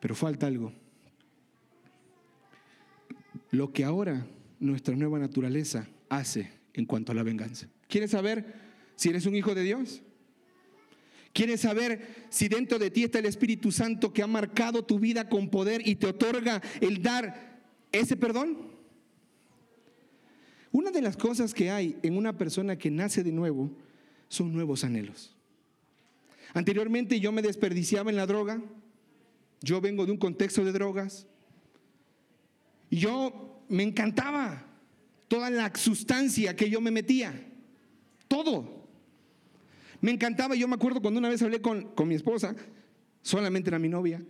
Pero falta algo. Lo que ahora nuestra nueva naturaleza hace en cuanto a la venganza. ¿Quieres saber si eres un hijo de Dios? ¿Quieres saber si dentro de ti está el Espíritu Santo que ha marcado tu vida con poder y te otorga el dar ese perdón? Una de las cosas que hay en una persona que nace de nuevo son nuevos anhelos. Anteriormente yo me desperdiciaba en la droga, yo vengo de un contexto de drogas, yo me encantaba toda la sustancia que yo me metía, todo. Me encantaba, yo me acuerdo cuando una vez hablé con, con mi esposa, solamente era mi novia,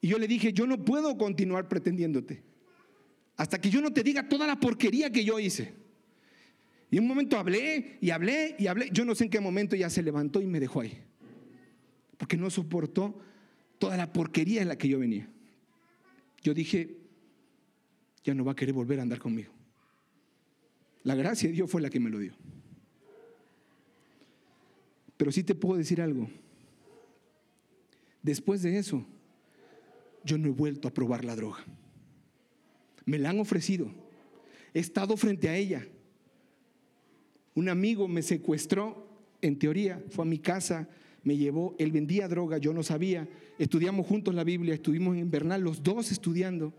y yo le dije, yo no puedo continuar pretendiéndote hasta que yo no te diga toda la porquería que yo hice. Y un momento hablé y hablé y hablé, yo no sé en qué momento ya se levantó y me dejó ahí, porque no soportó toda la porquería en la que yo venía. Yo dije, ya no va a querer volver a andar conmigo. La gracia de Dios fue la que me lo dio. Pero sí te puedo decir algo. Después de eso, yo no he vuelto a probar la droga. Me la han ofrecido. He estado frente a ella. Un amigo me secuestró, en teoría, fue a mi casa, me llevó, él vendía droga, yo no sabía. Estudiamos juntos la Biblia, estuvimos en Bernal, los dos estudiando.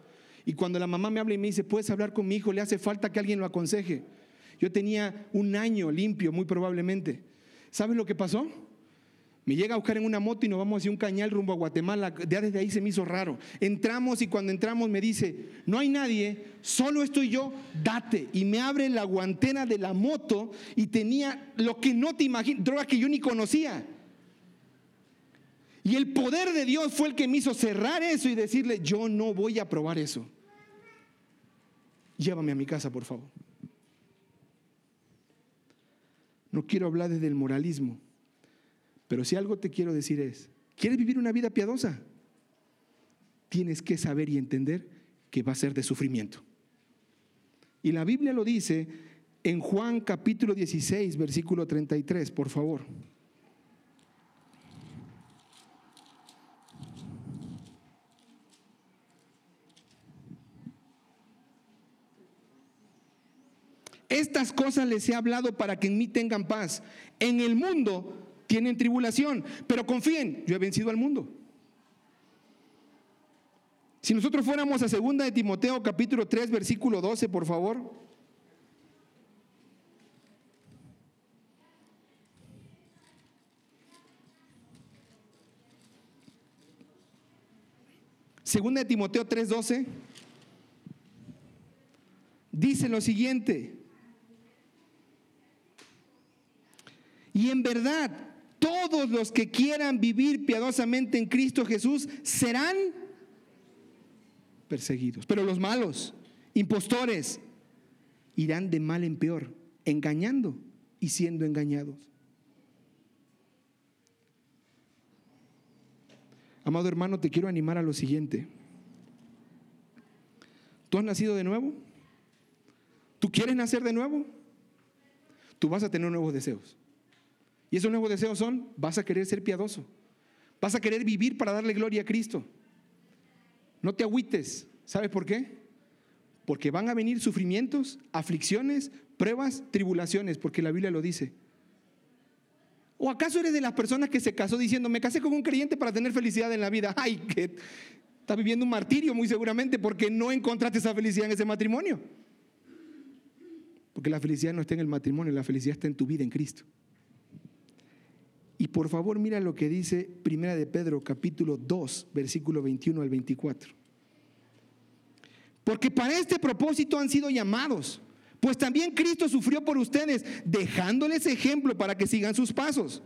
Y cuando la mamá me habla y me dice, puedes hablar con mi hijo, le hace falta que alguien lo aconseje. Yo tenía un año limpio, muy probablemente. ¿Sabes lo que pasó? Me llega a buscar en una moto y nos vamos hacia un cañal rumbo a Guatemala. Ya desde ahí se me hizo raro. Entramos y cuando entramos me dice, no hay nadie, solo estoy yo, date. Y me abre la guantera de la moto y tenía lo que no te imaginas, drogas que yo ni conocía. Y el poder de Dios fue el que me hizo cerrar eso y decirle, yo no voy a probar eso. Llévame a mi casa, por favor. No quiero hablar desde el moralismo, pero si algo te quiero decir es, ¿quieres vivir una vida piadosa? Tienes que saber y entender que va a ser de sufrimiento. Y la Biblia lo dice en Juan capítulo 16, versículo 33, por favor. Cosas les he hablado para que en mí tengan paz. En el mundo tienen tribulación, pero confíen, yo he vencido al mundo. Si nosotros fuéramos a segunda de Timoteo capítulo 3 versículo 12, por favor. Segunda de Timoteo 3:12 dice lo siguiente: Y en verdad, todos los que quieran vivir piadosamente en Cristo Jesús serán perseguidos. Pero los malos, impostores, irán de mal en peor, engañando y siendo engañados. Amado hermano, te quiero animar a lo siguiente. ¿Tú has nacido de nuevo? ¿Tú quieres nacer de nuevo? Tú vas a tener nuevos deseos. Y esos nuevos deseos son, vas a querer ser piadoso, vas a querer vivir para darle gloria a Cristo. No te agüites, ¿sabes por qué? Porque van a venir sufrimientos, aflicciones, pruebas, tribulaciones, porque la Biblia lo dice. ¿O acaso eres de las personas que se casó diciendo, me casé con un creyente para tener felicidad en la vida? Ay, que estás viviendo un martirio muy seguramente porque no encontraste esa felicidad en ese matrimonio. Porque la felicidad no está en el matrimonio, la felicidad está en tu vida en Cristo. Y por favor mira lo que dice Primera de Pedro capítulo 2, versículo 21 al 24. Porque para este propósito han sido llamados. Pues también Cristo sufrió por ustedes, dejándoles ejemplo para que sigan sus pasos.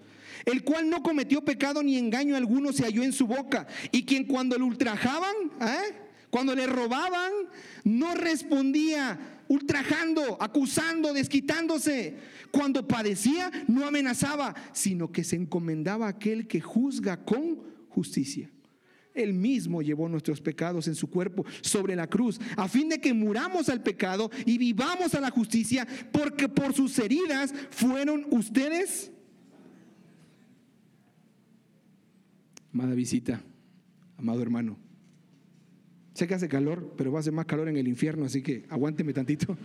El cual no cometió pecado ni engaño alguno se halló en su boca. Y quien cuando le ultrajaban, ¿eh? Cuando le robaban, no respondía ultrajando, acusando, desquitándose. Cuando padecía, no amenazaba, sino que se encomendaba a aquel que juzga con justicia. Él mismo llevó nuestros pecados en su cuerpo sobre la cruz, a fin de que muramos al pecado y vivamos a la justicia, porque por sus heridas fueron ustedes. Amada visita, amado hermano. Sé que hace calor, pero va a hacer más calor en el infierno, así que aguánteme tantito.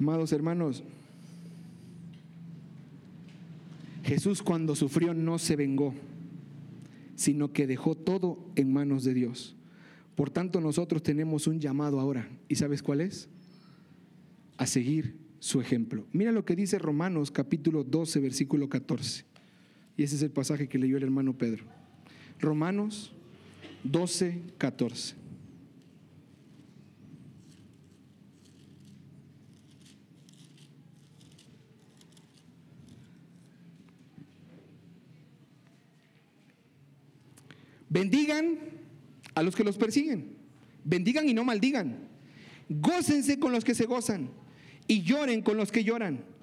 Amados hermanos, Jesús cuando sufrió no se vengó, sino que dejó todo en manos de Dios. Por tanto, nosotros tenemos un llamado ahora. ¿Y sabes cuál es? A seguir su ejemplo. Mira lo que dice Romanos capítulo 12, versículo 14. Y ese es el pasaje que leyó el hermano Pedro. Romanos 12, 14. Bendigan a los que los persiguen. Bendigan y no maldigan. Gócense con los que se gozan y lloren con los que lloran.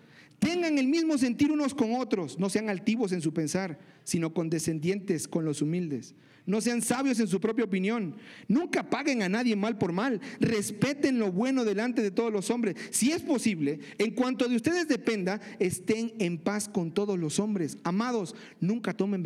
Tengan el mismo sentir unos con otros. No sean altivos en su pensar, sino condescendientes con los humildes. No sean sabios en su propia opinión. Nunca paguen a nadie mal por mal. Respeten lo bueno delante de todos los hombres. Si es posible, en cuanto de ustedes dependa, estén en paz con todos los hombres. Amados, nunca tomen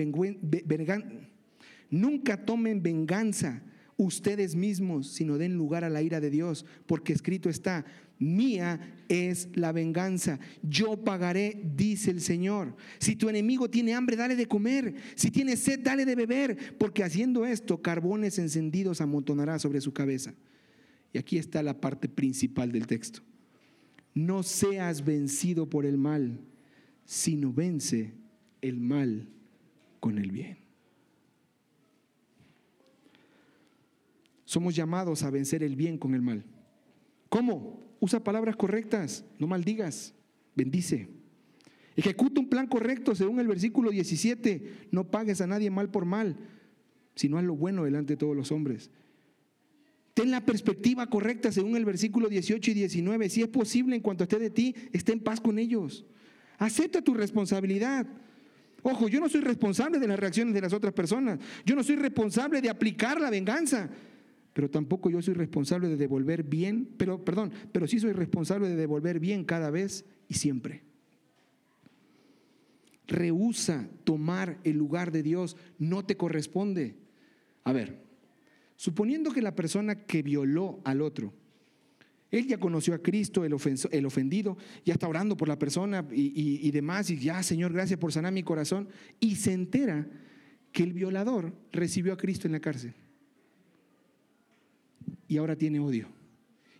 Nunca tomen venganza ustedes mismos, sino den lugar a la ira de Dios, porque escrito está, mía es la venganza, yo pagaré, dice el Señor. Si tu enemigo tiene hambre, dale de comer, si tiene sed, dale de beber, porque haciendo esto, carbones encendidos amontonará sobre su cabeza. Y aquí está la parte principal del texto. No seas vencido por el mal, sino vence el mal con el bien. Somos llamados a vencer el bien con el mal. ¿Cómo? Usa palabras correctas, no maldigas, bendice. Ejecuta un plan correcto según el versículo 17. No pagues a nadie mal por mal, sino haz lo bueno delante de todos los hombres. Ten la perspectiva correcta según el versículo 18 y 19. Si es posible, en cuanto esté de ti, esté en paz con ellos. Acepta tu responsabilidad. Ojo, yo no soy responsable de las reacciones de las otras personas. Yo no soy responsable de aplicar la venganza pero tampoco yo soy responsable de devolver bien, pero perdón, pero sí soy responsable de devolver bien cada vez y siempre. Rehúsa tomar el lugar de Dios, no te corresponde. A ver, suponiendo que la persona que violó al otro, él ya conoció a Cristo, el, el ofendido, ya está orando por la persona y demás, y ya, Señor, gracias por sanar mi corazón, y se entera que el violador recibió a Cristo en la cárcel y ahora tiene odio.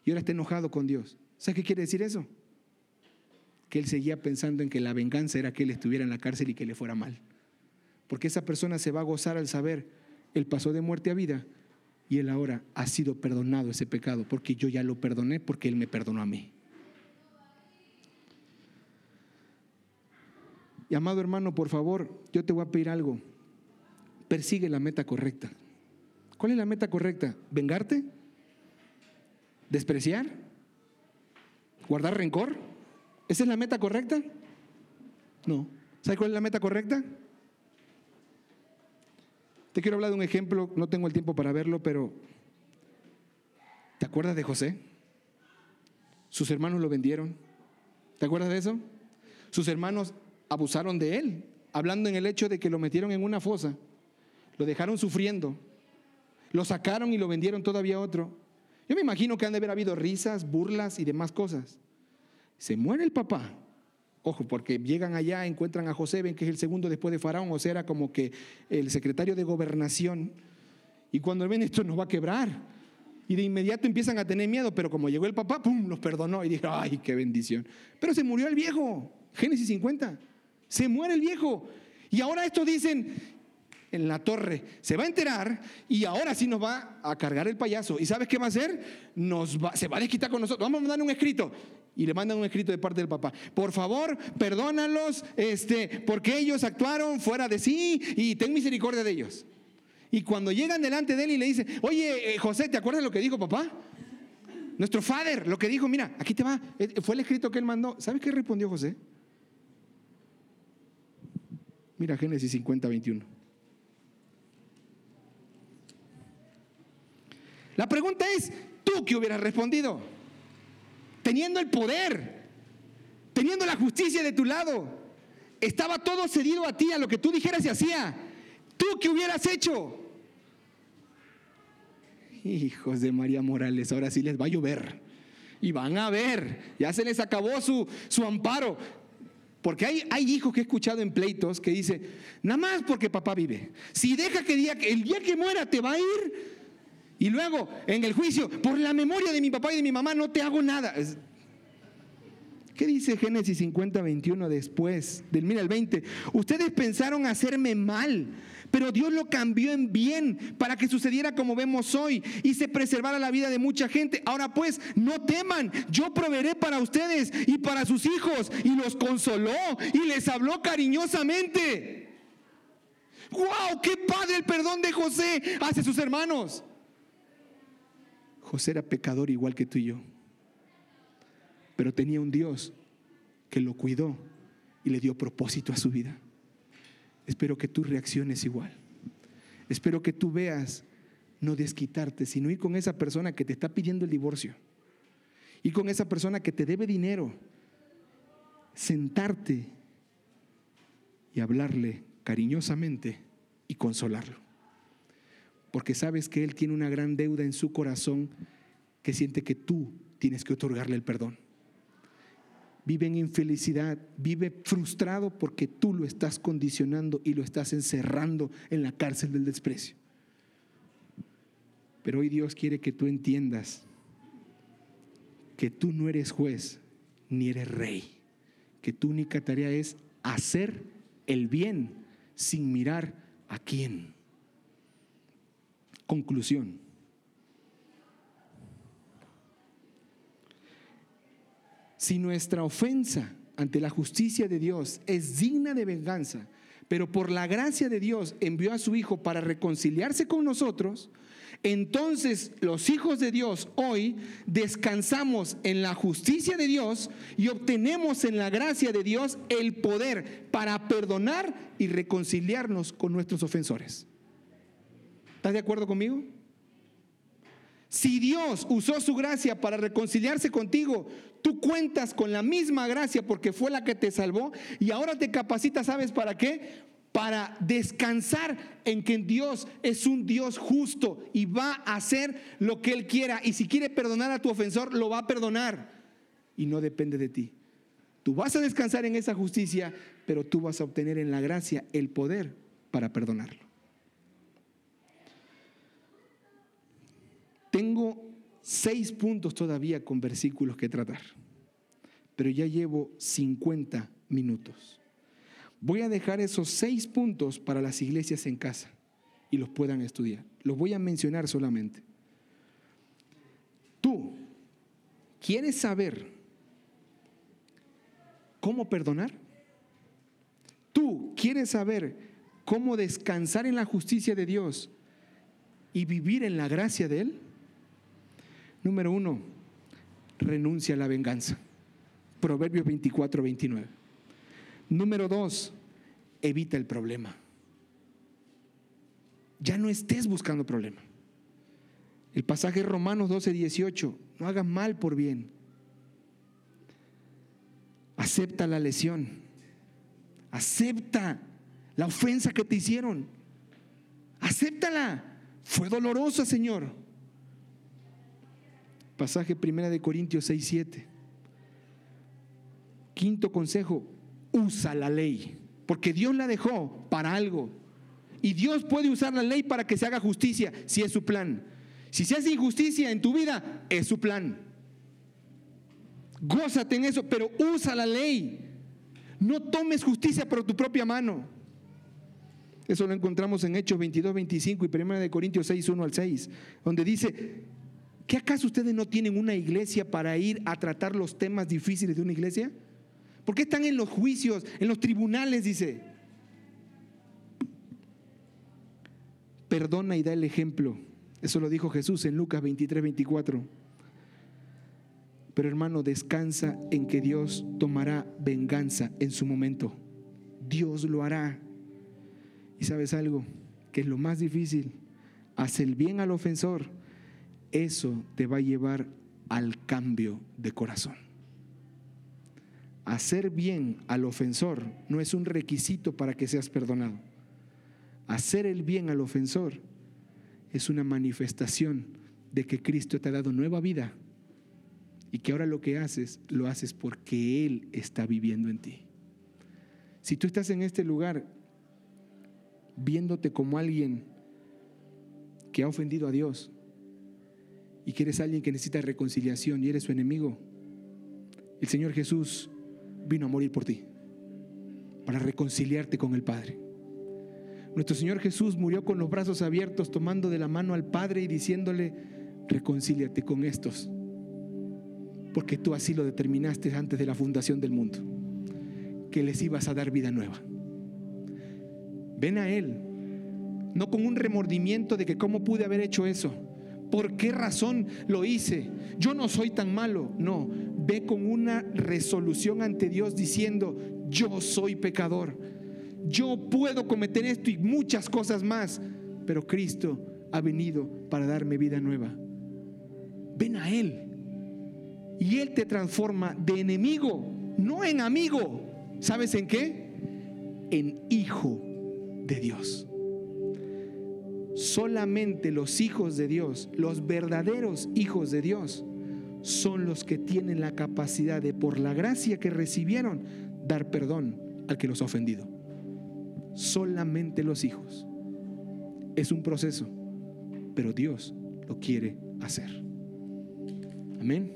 Y ahora está enojado con Dios. ¿Sabes qué quiere decir eso? Que él seguía pensando en que la venganza era que él estuviera en la cárcel y que le fuera mal. Porque esa persona se va a gozar al saber, él pasó de muerte a vida y él ahora ha sido perdonado ese pecado, porque yo ya lo perdoné porque él me perdonó a mí. Y amado hermano, por favor, yo te voy a pedir algo. Persigue la meta correcta. ¿Cuál es la meta correcta? ¿Vengarte? ¿Despreciar? ¿Guardar rencor? ¿Esa es la meta correcta? No. ¿Sabes cuál es la meta correcta? Te quiero hablar de un ejemplo, no tengo el tiempo para verlo, pero ¿te acuerdas de José? Sus hermanos lo vendieron. ¿Te acuerdas de eso? Sus hermanos abusaron de él, hablando en el hecho de que lo metieron en una fosa, lo dejaron sufriendo, lo sacaron y lo vendieron todavía a otro. Yo me imagino que han de haber habido risas, burlas y demás cosas. Se muere el papá. Ojo, porque llegan allá, encuentran a José, ven que es el segundo después de Faraón, o sea, era como que el secretario de gobernación. Y cuando ven esto nos va a quebrar. Y de inmediato empiezan a tener miedo, pero como llegó el papá, ¡pum!, los perdonó y dijo, ¡ay, qué bendición! Pero se murió el viejo, Génesis 50. Se muere el viejo. Y ahora estos dicen, en la torre, se va a enterar y ahora sí nos va a cargar el payaso. ¿Y sabes qué va a hacer? Nos va, se va a desquitar con nosotros. Vamos a mandar un escrito. Y le mandan un escrito de parte del papá. Por favor, perdónalos, este, porque ellos actuaron fuera de sí y ten misericordia de ellos. Y cuando llegan delante de él y le dicen, oye, eh, José, ¿te acuerdas lo que dijo papá? Nuestro father, lo que dijo, mira, aquí te va. Eh, fue el escrito que él mandó. ¿Sabes qué respondió José? Mira Génesis 50, 21. La pregunta es, ¿tú qué hubieras respondido? Teniendo el poder, teniendo la justicia de tu lado, estaba todo cedido a ti, a lo que tú dijeras y hacía. ¿Tú qué hubieras hecho? Hijos de María Morales, ahora sí les va a llover. Y van a ver, ya se les acabó su, su amparo. Porque hay, hay, hijos que he escuchado en pleitos que dicen, nada más porque papá vive. Si deja que el día que muera te va a ir, y luego, en el juicio, por la memoria de mi papá y de mi mamá, no te hago nada. ¿Qué dice Génesis 50, 21 después del mira el 20? Ustedes pensaron hacerme mal, pero Dios lo cambió en bien para que sucediera como vemos hoy y se preservara la vida de mucha gente. Ahora pues, no teman, yo proveeré para ustedes y para sus hijos. Y los consoló y les habló cariñosamente. ¡Wow! ¡Qué padre el perdón de José hacia sus hermanos! José era pecador igual que tú y yo, pero tenía un Dios que lo cuidó y le dio propósito a su vida. Espero que tú reacciones igual. Espero que tú veas no desquitarte, sino ir con esa persona que te está pidiendo el divorcio. Y con esa persona que te debe dinero. Sentarte y hablarle cariñosamente y consolarlo porque sabes que Él tiene una gran deuda en su corazón que siente que tú tienes que otorgarle el perdón. Vive en infelicidad, vive frustrado porque tú lo estás condicionando y lo estás encerrando en la cárcel del desprecio. Pero hoy Dios quiere que tú entiendas que tú no eres juez ni eres rey, que tu única tarea es hacer el bien sin mirar a quién. Conclusión. Si nuestra ofensa ante la justicia de Dios es digna de venganza, pero por la gracia de Dios envió a su Hijo para reconciliarse con nosotros, entonces los hijos de Dios hoy descansamos en la justicia de Dios y obtenemos en la gracia de Dios el poder para perdonar y reconciliarnos con nuestros ofensores. ¿Estás de acuerdo conmigo? Si Dios usó su gracia para reconciliarse contigo, tú cuentas con la misma gracia porque fue la que te salvó y ahora te capacita, ¿sabes para qué? Para descansar en que Dios es un Dios justo y va a hacer lo que Él quiera. Y si quiere perdonar a tu ofensor, lo va a perdonar. Y no depende de ti. Tú vas a descansar en esa justicia, pero tú vas a obtener en la gracia el poder para perdonarlo. Tengo seis puntos todavía con versículos que tratar, pero ya llevo 50 minutos. Voy a dejar esos seis puntos para las iglesias en casa y los puedan estudiar. Los voy a mencionar solamente. Tú, ¿quieres saber cómo perdonar? Tú, ¿quieres saber cómo descansar en la justicia de Dios y vivir en la gracia de Él? Número uno, renuncia a la venganza. Proverbios 24, 29. Número dos, evita el problema. Ya no estés buscando problema. El pasaje Romanos 12, 18, no hagas mal por bien. Acepta la lesión. Acepta la ofensa que te hicieron. Acéptala. Fue dolorosa, Señor. Pasaje primera de Corintios 6, 7. Quinto consejo, usa la ley, porque Dios la dejó para algo. Y Dios puede usar la ley para que se haga justicia, si es su plan. Si se hace injusticia en tu vida, es su plan. Gózate en eso, pero usa la ley. No tomes justicia por tu propia mano. Eso lo encontramos en Hechos 22, 25 y 1 de Corintios 6, 1 al 6, donde dice, ¿qué acaso ustedes no tienen una iglesia para ir a tratar los temas difíciles de una iglesia? ¿Por qué están en los juicios, en los tribunales? Dice. Perdona y da el ejemplo. Eso lo dijo Jesús en Lucas 23, 24. Pero hermano, descansa en que Dios tomará venganza en su momento. Dios lo hará. Y sabes algo, que es lo más difícil, hacer el bien al ofensor, eso te va a llevar al cambio de corazón. Hacer bien al ofensor no es un requisito para que seas perdonado. Hacer el bien al ofensor es una manifestación de que Cristo te ha dado nueva vida y que ahora lo que haces lo haces porque Él está viviendo en ti. Si tú estás en este lugar viéndote como alguien que ha ofendido a Dios y que eres alguien que necesita reconciliación y eres su enemigo, el Señor Jesús vino a morir por ti, para reconciliarte con el Padre. Nuestro Señor Jesús murió con los brazos abiertos, tomando de la mano al Padre y diciéndole, reconcíliate con estos, porque tú así lo determinaste antes de la fundación del mundo, que les ibas a dar vida nueva. Ven a Él, no con un remordimiento de que cómo pude haber hecho eso, por qué razón lo hice, yo no soy tan malo, no, ve con una resolución ante Dios diciendo, yo soy pecador, yo puedo cometer esto y muchas cosas más, pero Cristo ha venido para darme vida nueva. Ven a Él y Él te transforma de enemigo, no en amigo. ¿Sabes en qué? En hijo de Dios. Solamente los hijos de Dios, los verdaderos hijos de Dios, son los que tienen la capacidad de, por la gracia que recibieron, dar perdón al que los ha ofendido. Solamente los hijos. Es un proceso, pero Dios lo quiere hacer. Amén.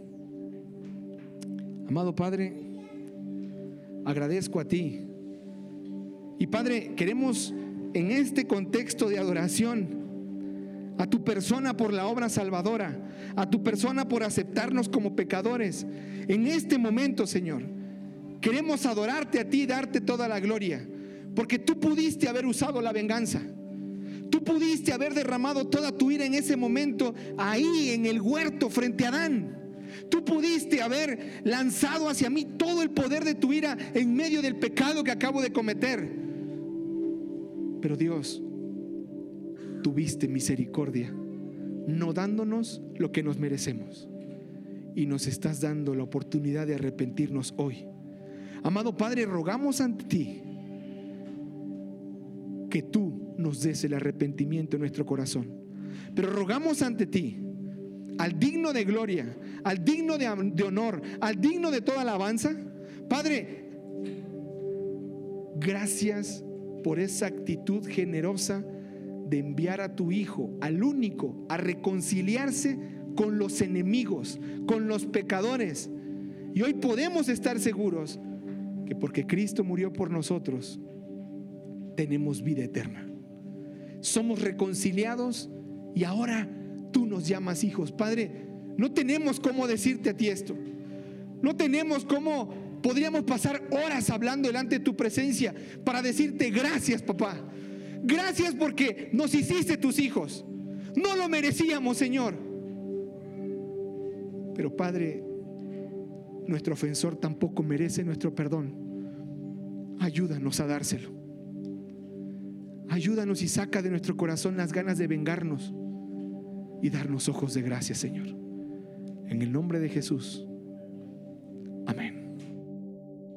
Amado Padre, agradezco a ti. Y Padre, queremos en este contexto de adoración, a tu persona por la obra salvadora, a tu persona por aceptarnos como pecadores. En este momento, Señor, queremos adorarte a ti y darte toda la gloria, porque tú pudiste haber usado la venganza. Tú pudiste haber derramado toda tu ira en ese momento ahí en el huerto frente a Adán. Tú pudiste haber lanzado hacia mí todo el poder de tu ira en medio del pecado que acabo de cometer. Pero Dios, tuviste misericordia, no dándonos lo que nos merecemos. Y nos estás dando la oportunidad de arrepentirnos hoy. Amado Padre, rogamos ante ti que tú nos des el arrepentimiento en nuestro corazón. Pero rogamos ante ti, al digno de gloria, al digno de, de honor, al digno de toda alabanza. Padre, gracias por esa actitud generosa de enviar a tu Hijo, al único, a reconciliarse con los enemigos, con los pecadores. Y hoy podemos estar seguros que porque Cristo murió por nosotros, tenemos vida eterna. Somos reconciliados y ahora tú nos llamas hijos. Padre, no tenemos cómo decirte a ti esto. No tenemos cómo, podríamos pasar horas hablando delante de tu presencia para decirte gracias, papá. Gracias porque nos hiciste tus hijos. No lo merecíamos, Señor. Pero Padre, nuestro ofensor tampoco merece nuestro perdón. Ayúdanos a dárselo. Ayúdanos y saca de nuestro corazón las ganas de vengarnos y darnos ojos de gracia, Señor. En el nombre de Jesús.